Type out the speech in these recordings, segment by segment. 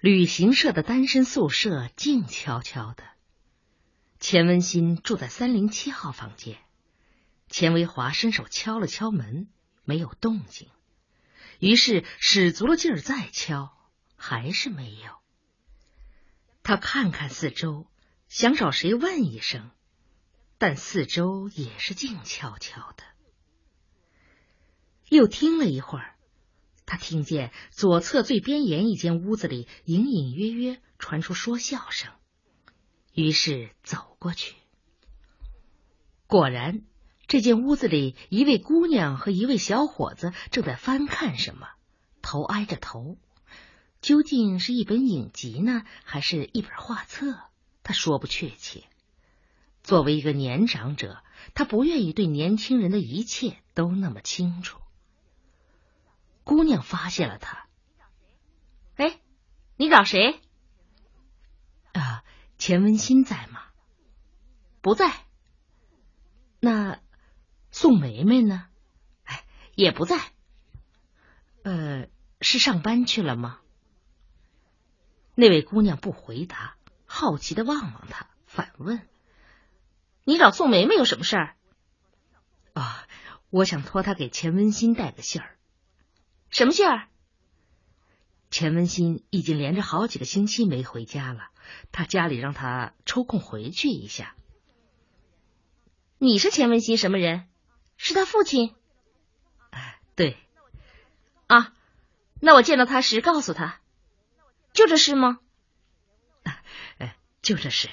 旅行社的单身宿舍静悄悄的，钱文新住在三零七号房间。钱维华伸手敲了敲门，没有动静，于是使足了劲儿再敲，还是没有。他看看四周，想找谁问一声，但四周也是静悄悄的。又听了一会儿。他听见左侧最边沿一间屋子里隐隐约约传出说笑声，于是走过去。果然，这间屋子里一位姑娘和一位小伙子正在翻看什么，头挨着头。究竟是一本影集呢，还是一本画册？他说不确切。作为一个年长者，他不愿意对年轻人的一切都那么清楚。姑娘发现了他，哎，你找谁？啊，钱文新在吗？不在。那宋梅梅呢？哎，也不在。呃，是上班去了吗？那位姑娘不回答，好奇的望望他，反问：“你找宋梅梅有什么事儿？”啊，我想托她给钱文新带个信儿。什么信儿？钱文新已经连着好几个星期没回家了，他家里让他抽空回去一下。你是钱文新什么人？是他父亲？哎，对。啊，那我见到他时告诉他，就这事吗？哎，就这事。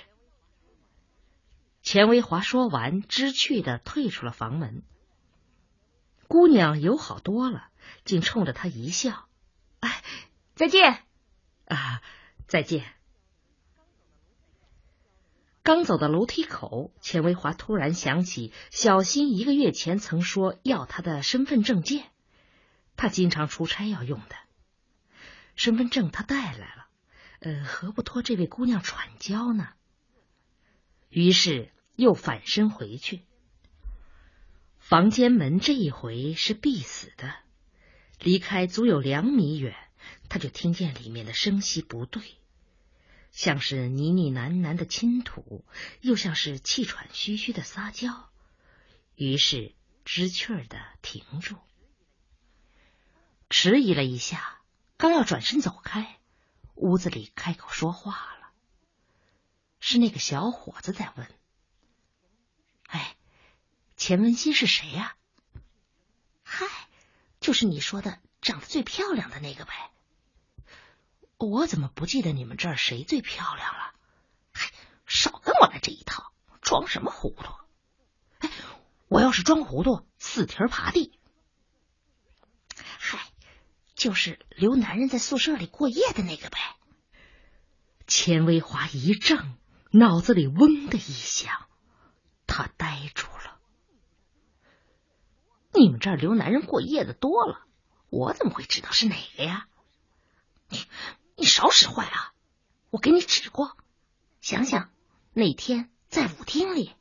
钱维华说完，知趣的退出了房门。姑娘友好多了。竟冲着他一笑，哎，再见啊，再见。刚走到楼梯口，钱维华突然想起小新一个月前曾说要他的身份证件，他经常出差要用的身份证，他带来了，呃，何不托这位姑娘传交呢？于是又返身回去，房间门这一回是必死的。离开足有两米远，他就听见里面的声息不对，像是呢呢喃喃的亲吐，又像是气喘吁吁的撒娇。于是知趣儿的停住，迟疑了一下，刚要转身走开，屋子里开口说话了，是那个小伙子在问：“哎，钱文新是谁呀？”嗨。就是你说的长得最漂亮的那个呗？我怎么不记得你们这儿谁最漂亮了？少跟我来这一套，装什么糊涂？哎，我要是装糊涂，四蹄爬地。嗨，就是留男人在宿舍里过夜的那个呗。钱维华一怔，脑子里嗡的一响，他呆住了。你们这儿留男人过夜的多了，我怎么会知道是哪个呀？你你少使坏啊！我给你指过，想想那天在舞厅里，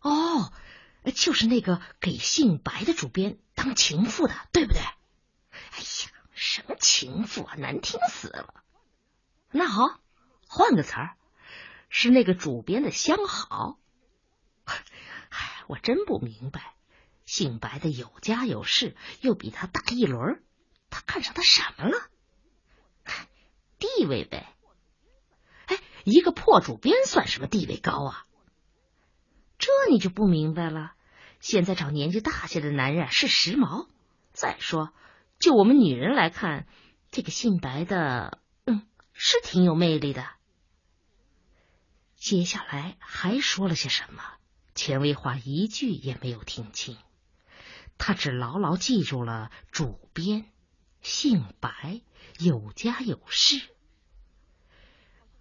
哦，就是那个给姓白的主编当情妇的，对不对？哎呀，什么情妇啊，难听死了！那好，换个词儿，是那个主编的相好。哎，我真不明白。姓白的有家有室，又比他大一轮，他看上他什么了？地位呗。哎，一个破主编算什么地位高啊？这你就不明白了。现在找年纪大些的男人是时髦。再说，就我们女人来看，这个姓白的，嗯，是挺有魅力的。接下来还说了些什么？钱维华一句也没有听清。他只牢牢记住了主编姓白，有家有室。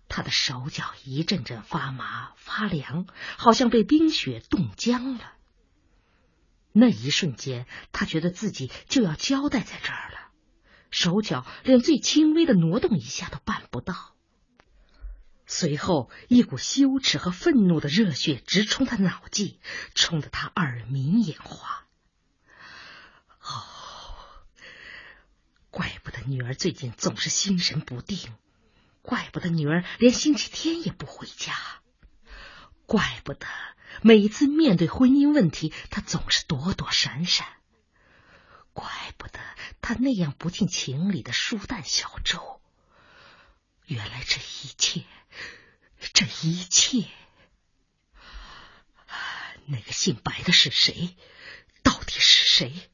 他的手脚一阵阵发麻发凉，好像被冰雪冻僵了。那一瞬间，他觉得自己就要交代在这儿了，手脚连最轻微的挪动一下都办不到。随后，一股羞耻和愤怒的热血直冲他脑际，冲得他耳鸣眼花。哦怪不得女儿最近总是心神不定，怪不得女儿连星期天也不回家，怪不得每次面对婚姻问题，她总是躲躲闪闪，怪不得她那样不近情理的疏淡小周。原来这一切，这一切，那个姓白的是谁？到底是谁？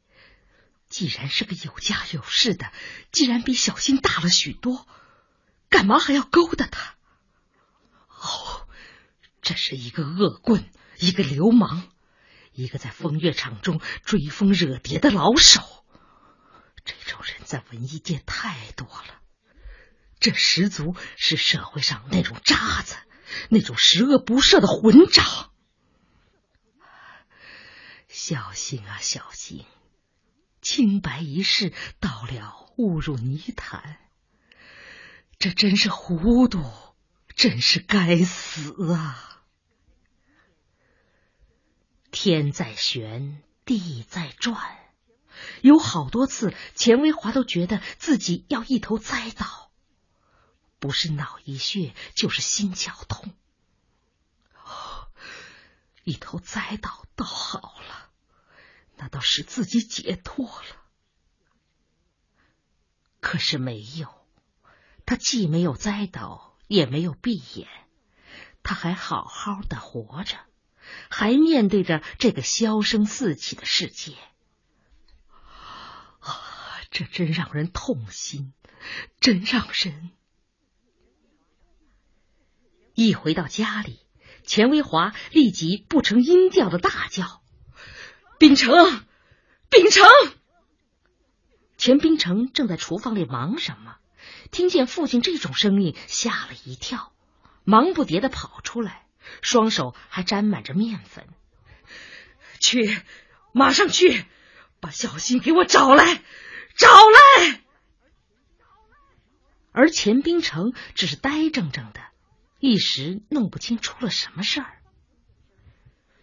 既然是个有家有室的，既然比小新大了许多，干嘛还要勾搭他？哦，这是一个恶棍，一个流氓，一个在风月场中追风惹蝶的老手。这种人在文艺界太多了，这十足是社会上那种渣子，那种十恶不赦的混账。小心啊，小心！清白一世，到了误入泥潭，这真是糊涂，真是该死啊！天在旋，地在转，有好多次，钱维华都觉得自己要一头栽倒，不是脑溢血，就是心绞痛。一头栽倒倒好了。那倒使自己解脱了，可是没有，他既没有栽倒，也没有闭眼，他还好好的活着，还面对着这个箫声四起的世界。啊，这真让人痛心，真让人……一回到家里，钱维华立即不成音调的大叫。秉承，秉承。钱秉承正在厨房里忙什么？听见父亲这种声音，吓了一跳，忙不迭的跑出来，双手还沾满着面粉。去，马上去，把小新给我找来，找来。而钱秉承只是呆怔怔的，一时弄不清出了什么事儿。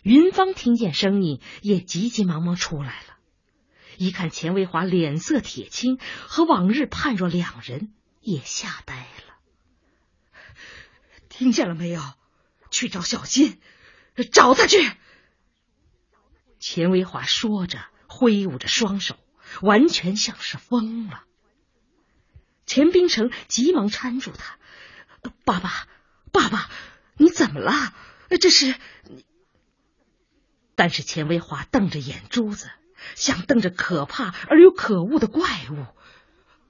云芳听见声音，也急急忙忙出来了。一看钱维华脸色铁青，和往日判若两人，也吓呆了。听见了没有？去找小新，找他去。钱维华说着，挥舞着双手，完全像是疯了。钱冰城急忙搀住他：“爸爸，爸爸，你怎么了？这是……”但是钱维华瞪着眼珠子，像瞪着可怕而又可恶的怪物。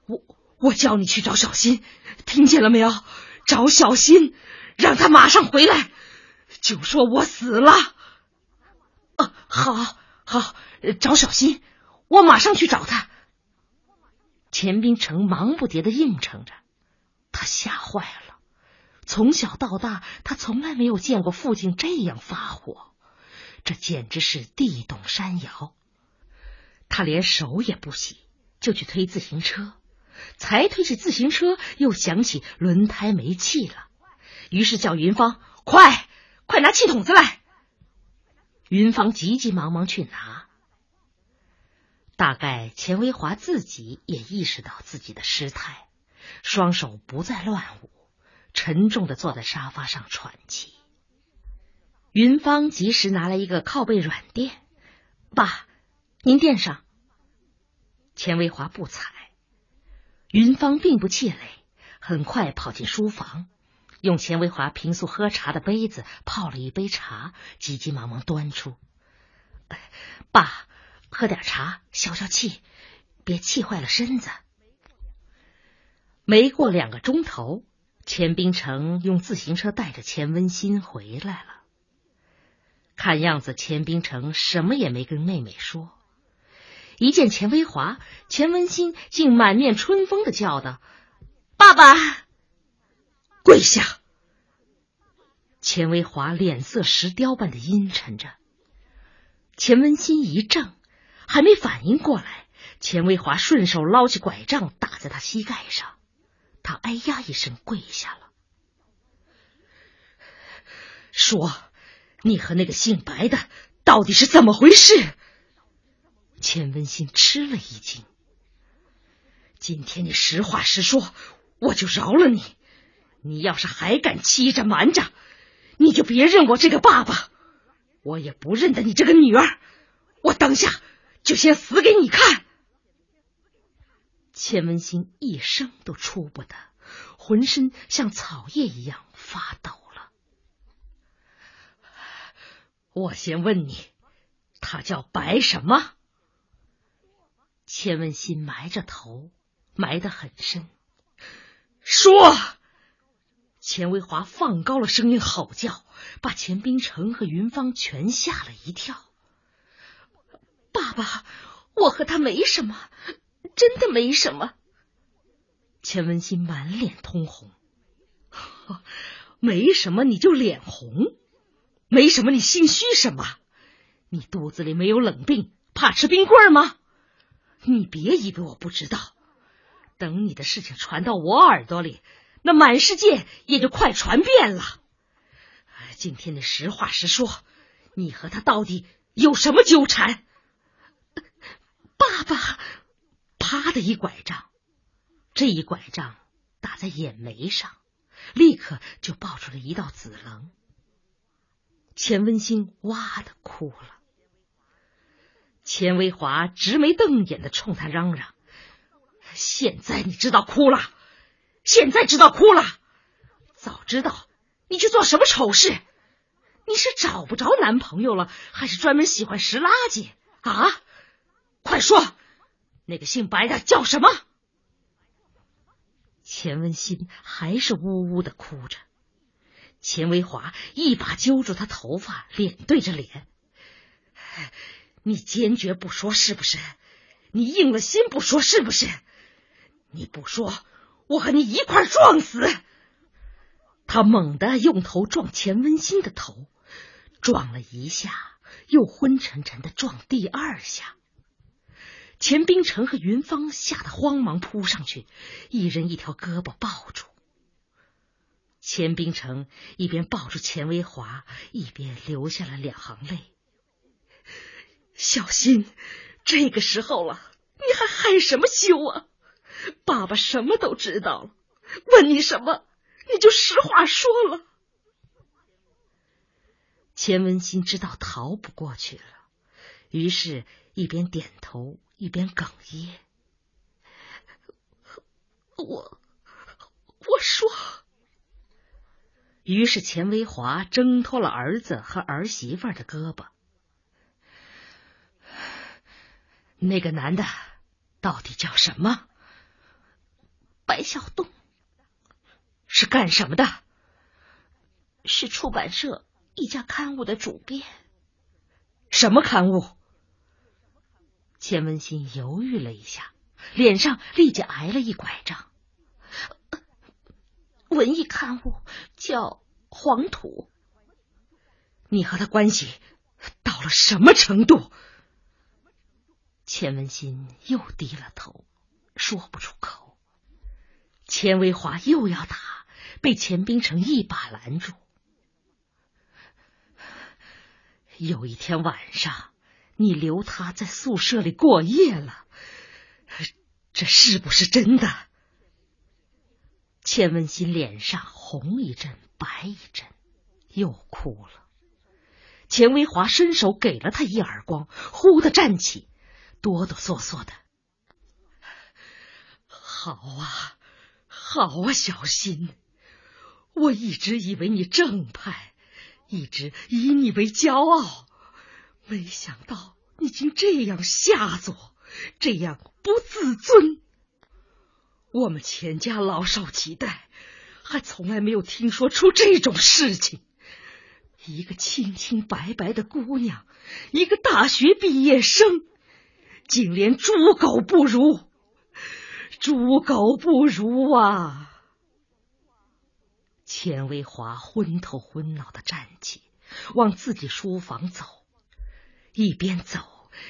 我我叫你去找小新，听见了没有？找小新，让他马上回来，就说我死了。啊，好，好，找小新，我马上去找他。钱冰城忙不迭的应承着，他吓坏了。从小到大，他从来没有见过父亲这样发火。这简直是地动山摇，他连手也不洗，就去推自行车。才推起自行车，又想起轮胎没气了，于是叫云芳：“快，快拿气筒子来！”云芳急急忙忙去拿。大概钱维华自己也意识到自己的失态，双手不再乱舞，沉重的坐在沙发上喘气。云芳及时拿来一个靠背软垫，爸，您垫上。钱维华不睬，云芳并不气馁，很快跑进书房，用钱维华平素喝茶的杯子泡了一杯茶，急急忙忙端出。爸，喝点茶消消气，别气坏了身子。没过两个钟头，钱冰城用自行车带着钱温馨回来了。看样子，钱冰城什么也没跟妹妹说。一见钱维华，钱文新竟满面春风的叫道：“爸爸，跪下！”钱维华脸色石雕般的阴沉着。钱文新一怔，还没反应过来，钱维华顺手捞起拐杖打在他膝盖上，他哎呀一声跪下了，说。你和那个姓白的到底是怎么回事？钱文新吃了一惊。今天你实话实说，我就饶了你。你要是还敢欺着瞒着，你就别认我这个爸爸，我也不认得你这个女儿。我当下就先死给你看。钱文新一声都出不得，浑身像草叶一样发抖了。我先问你，他叫白什么？钱文新埋着头，埋得很深。说！钱维华放高了声音吼叫，把钱冰城和云芳全吓了一跳。爸爸，我和他没什么。真的没什么。钱文新满脸通红，没什么你就脸红，没什么你心虚什么？你肚子里没有冷病，怕吃冰棍吗？你别以为我不知道，等你的事情传到我耳朵里，那满世界也就快传遍了。今天你实话实说，你和他到底有什么纠缠？爸爸。啪的一拐杖，这一拐杖打在眼眉上，立刻就爆出了一道紫棱。钱文新哇的哭了。钱维华直眉瞪眼的冲他嚷嚷：“现在你知道哭了？现在知道哭了？早知道你去做什么丑事？你是找不着男朋友了，还是专门喜欢拾垃圾啊？快说！”那个姓白的叫什么？钱文新还是呜呜的哭着。钱维华一把揪住他头发，脸对着脸：“你坚决不说是不是？你硬了心不说是不是？你不说，我和你一块撞死！”他猛地用头撞钱文新的头，撞了一下，又昏沉沉的撞第二下。钱冰城和云芳吓得慌忙扑上去，一人一条胳膊抱住。钱冰城一边抱住钱维华，一边流下了两行泪。小心，这个时候了，你还害什么羞啊？爸爸什么都知道了，问你什么，你就实话说了。钱文新知道逃不过去了，于是，一边点头。一边哽咽，我我说。于是钱维华挣脱了儿子和儿媳妇的胳膊。那个男的到底叫什么？白小东。是干什么的？是出版社一家刊物的主编。什么刊物？钱文新犹豫了一下，脸上立即挨了一拐杖。文艺刊物叫《黄土》，你和他关系到了什么程度？钱文新又低了头，说不出口。钱维华又要打，被钱冰城一把拦住。有一天晚上。你留他在宿舍里过夜了，这是不是真的？钱文新脸上红一阵白一阵，又哭了。钱维华伸手给了他一耳光，忽的站起，哆哆嗦嗦的：“好啊，好啊，小新，我一直以为你正派，一直以你为骄傲。”没想到你竟这样下作，这样不自尊。我们钱家老少几代，还从来没有听说出这种事情。一个清清白白的姑娘，一个大学毕业生，竟连猪狗不如，猪狗不如啊！钱维华昏头昏脑的站起，往自己书房走。一边走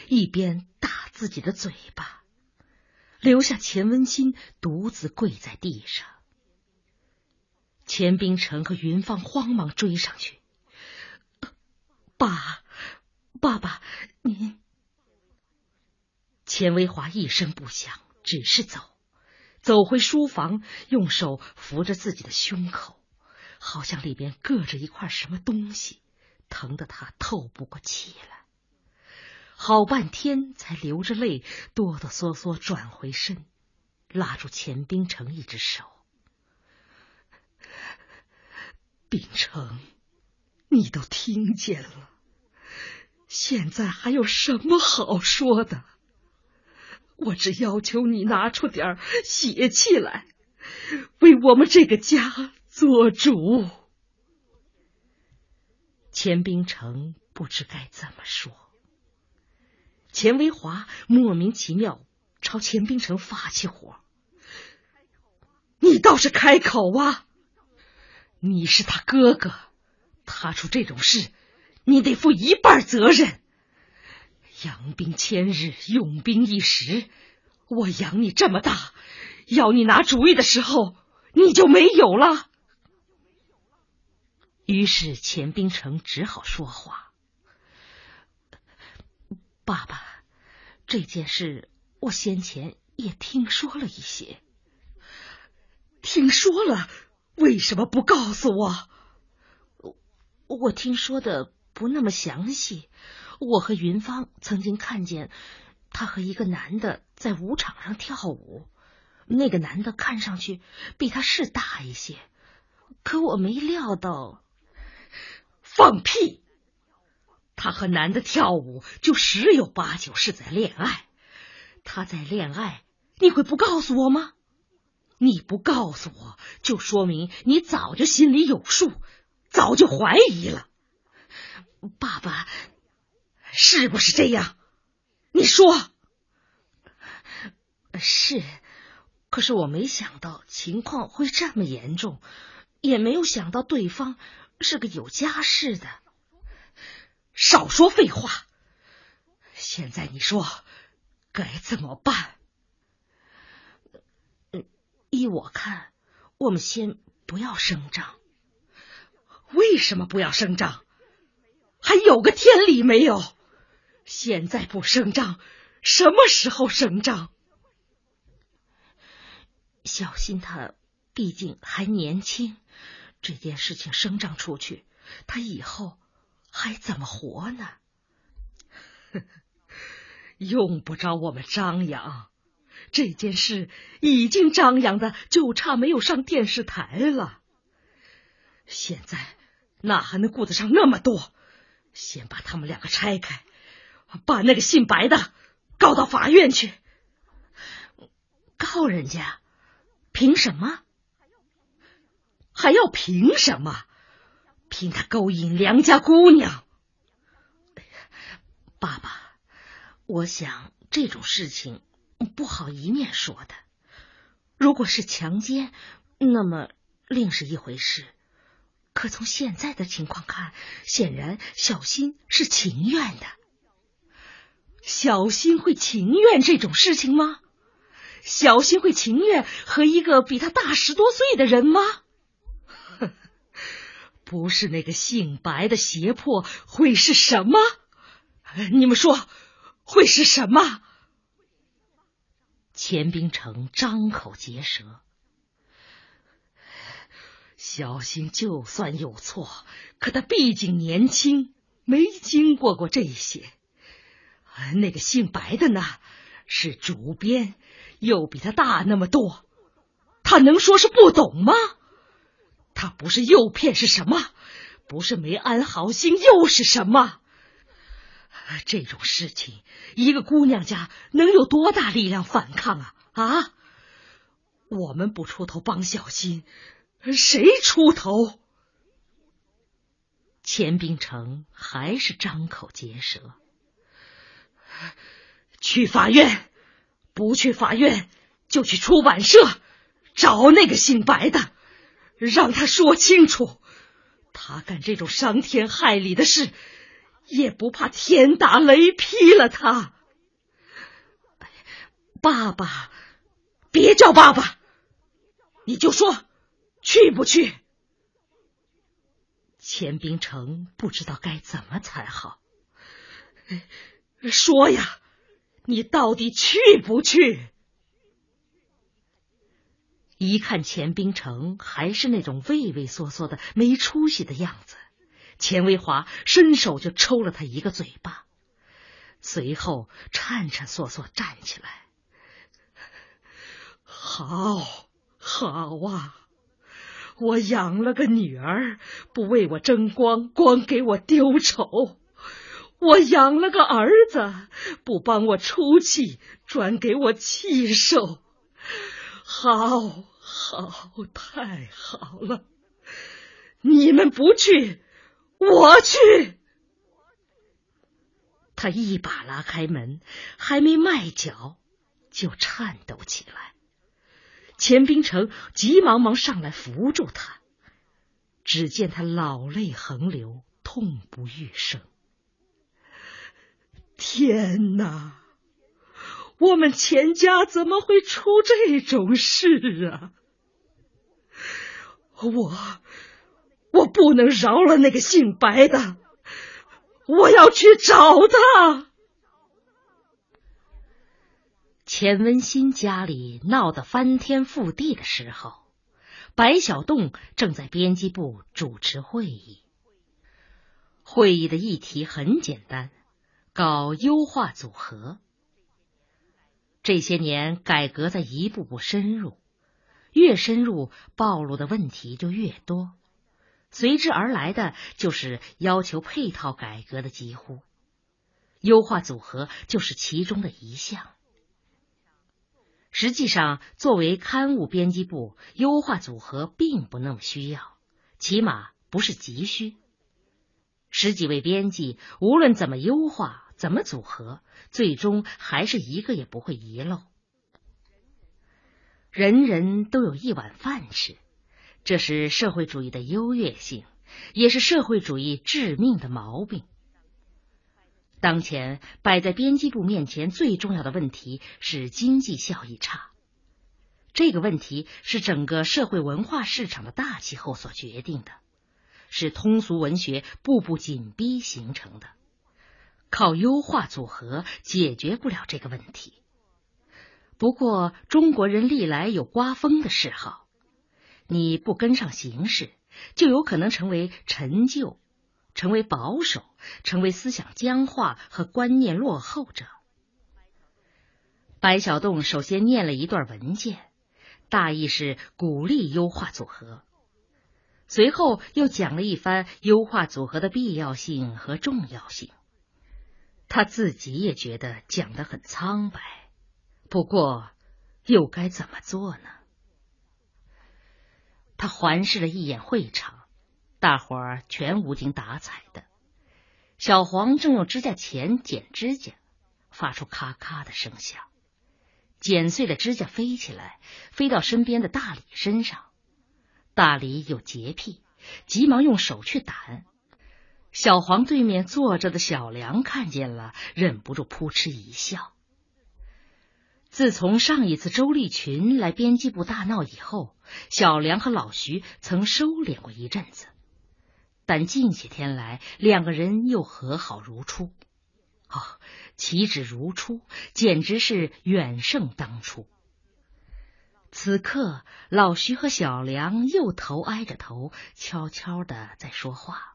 一边打自己的嘴巴，留下钱文新独自跪在地上。钱冰城和云芳慌忙追上去：“爸，爸爸，您……”钱维华一声不响，只是走，走回书房，用手扶着自己的胸口，好像里边硌着一块什么东西，疼得他透不过气来。好半天才流着泪，哆哆嗦嗦转回身，拉住钱冰城一只手。冰城，你都听见了，现在还有什么好说的？我只要求你拿出点血气来，为我们这个家做主。钱冰城不知该怎么说。钱维华莫名其妙朝钱冰城发起火，你倒是开口啊！你是他哥哥，他出这种事，你得负一半责任。养兵千日，用兵一时，我养你这么大，要你拿主意的时候，你就没有了。于是钱冰城只好说话。爸爸，这件事我先前也听说了一些。听说了，为什么不告诉我？我我听说的不那么详细。我和云芳曾经看见他和一个男的在舞场上跳舞，那个男的看上去比他是大一些，可我没料到。放屁！他和男的跳舞，就十有八九是在恋爱。他在恋爱，你会不告诉我吗？你不告诉我，就说明你早就心里有数，早就怀疑了。爸爸，是不是这样？你说是。可是我没想到情况会这么严重，也没有想到对方是个有家室的。少说废话！现在你说该怎么办？依我看，我们先不要声张。为什么不要声张？还有个天理没有？现在不声张，什么时候声张？小心他，毕竟还年轻，这件事情声张出去，他以后……还怎么活呢？用不着我们张扬，这件事已经张扬的，就差没有上电视台了。现在哪还能顾得上那么多？先把他们两个拆开，把那个姓白的告到法院去。告人家？凭什么？还要凭什么？凭他勾引良家姑娘，爸爸，我想这种事情不好一面说的。如果是强奸，那么另是一回事。可从现在的情况看，显然小新是情愿的。小新会情愿这种事情吗？小新会情愿和一个比他大十多岁的人吗？不是那个姓白的胁迫，会是什么？你们说会是什么？钱冰城张口结舌。小新就算有错，可他毕竟年轻，没经过过这些。那个姓白的呢，是主编，又比他大那么多，他能说是不懂吗？他不是诱骗是什么？不是没安好心又是什么？这种事情，一个姑娘家能有多大力量反抗啊？啊！我们不出头帮小新，谁出头？钱冰城还是张口结舌。去法院，不去法院就去出版社找那个姓白的。让他说清楚，他干这种伤天害理的事，也不怕天打雷劈了他。爸爸，别叫爸爸，你就说去不去？钱冰城不知道该怎么才好。说呀，你到底去不去？一看钱冰城还是那种畏畏缩缩的、没出息的样子，钱维华伸手就抽了他一个嘴巴，随后颤颤缩缩站起来：“好，好啊！我养了个女儿，不为我争光，光给我丢丑；我养了个儿子，不帮我出气，专给我气受。”好，好，太好了！你们不去，我去。他一把拉开门，还没迈脚，就颤抖起来。钱冰城急忙忙上来扶住他，只见他老泪横流，痛不欲生。天哪！我们钱家怎么会出这种事啊？我我不能饶了那个姓白的，我要去找他。钱文新家里闹得翻天覆地的时候，白小栋正在编辑部主持会议。会议的议题很简单，搞优化组合。这些年，改革在一步步深入，越深入，暴露的问题就越多，随之而来的就是要求配套改革的疾呼，优化组合就是其中的一项。实际上，作为刊物编辑部，优化组合并不那么需要，起码不是急需。十几位编辑，无论怎么优化。怎么组合，最终还是一个也不会遗漏。人人都有一碗饭吃，这是社会主义的优越性，也是社会主义致命的毛病。当前摆在编辑部面前最重要的问题是经济效益差，这个问题是整个社会文化市场的大气候所决定的，是通俗文学步步紧逼形成的。靠优化组合解决不了这个问题。不过，中国人历来有刮风的嗜好，你不跟上形势，就有可能成为陈旧，成为保守，成为思想僵化和观念落后者。白小栋首先念了一段文件，大意是鼓励优化组合，随后又讲了一番优化组合的必要性和重要性。他自己也觉得讲的很苍白，不过又该怎么做呢？他环视了一眼会场，大伙儿全无精打采的。小黄正用指甲钳剪指甲，发出咔咔的声响，剪碎的指甲飞起来，飞到身边的大李身上。大李有洁癖，急忙用手去掸。小黄对面坐着的小梁看见了，忍不住扑哧一笑。自从上一次周立群来编辑部大闹以后，小梁和老徐曾收敛过一阵子，但近些天来，两个人又和好如初。哦，岂止如初，简直是远胜当初。此刻，老徐和小梁又头挨着头，悄悄的在说话。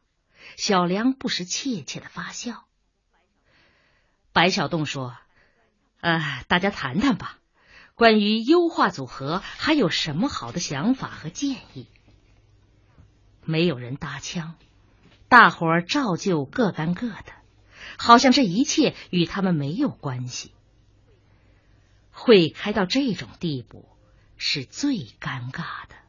小梁不时怯怯的发笑。白小栋说：“呃，大家谈谈吧，关于优化组合还有什么好的想法和建议？”没有人搭腔，大伙儿照旧各干各的，好像这一切与他们没有关系。会开到这种地步，是最尴尬的。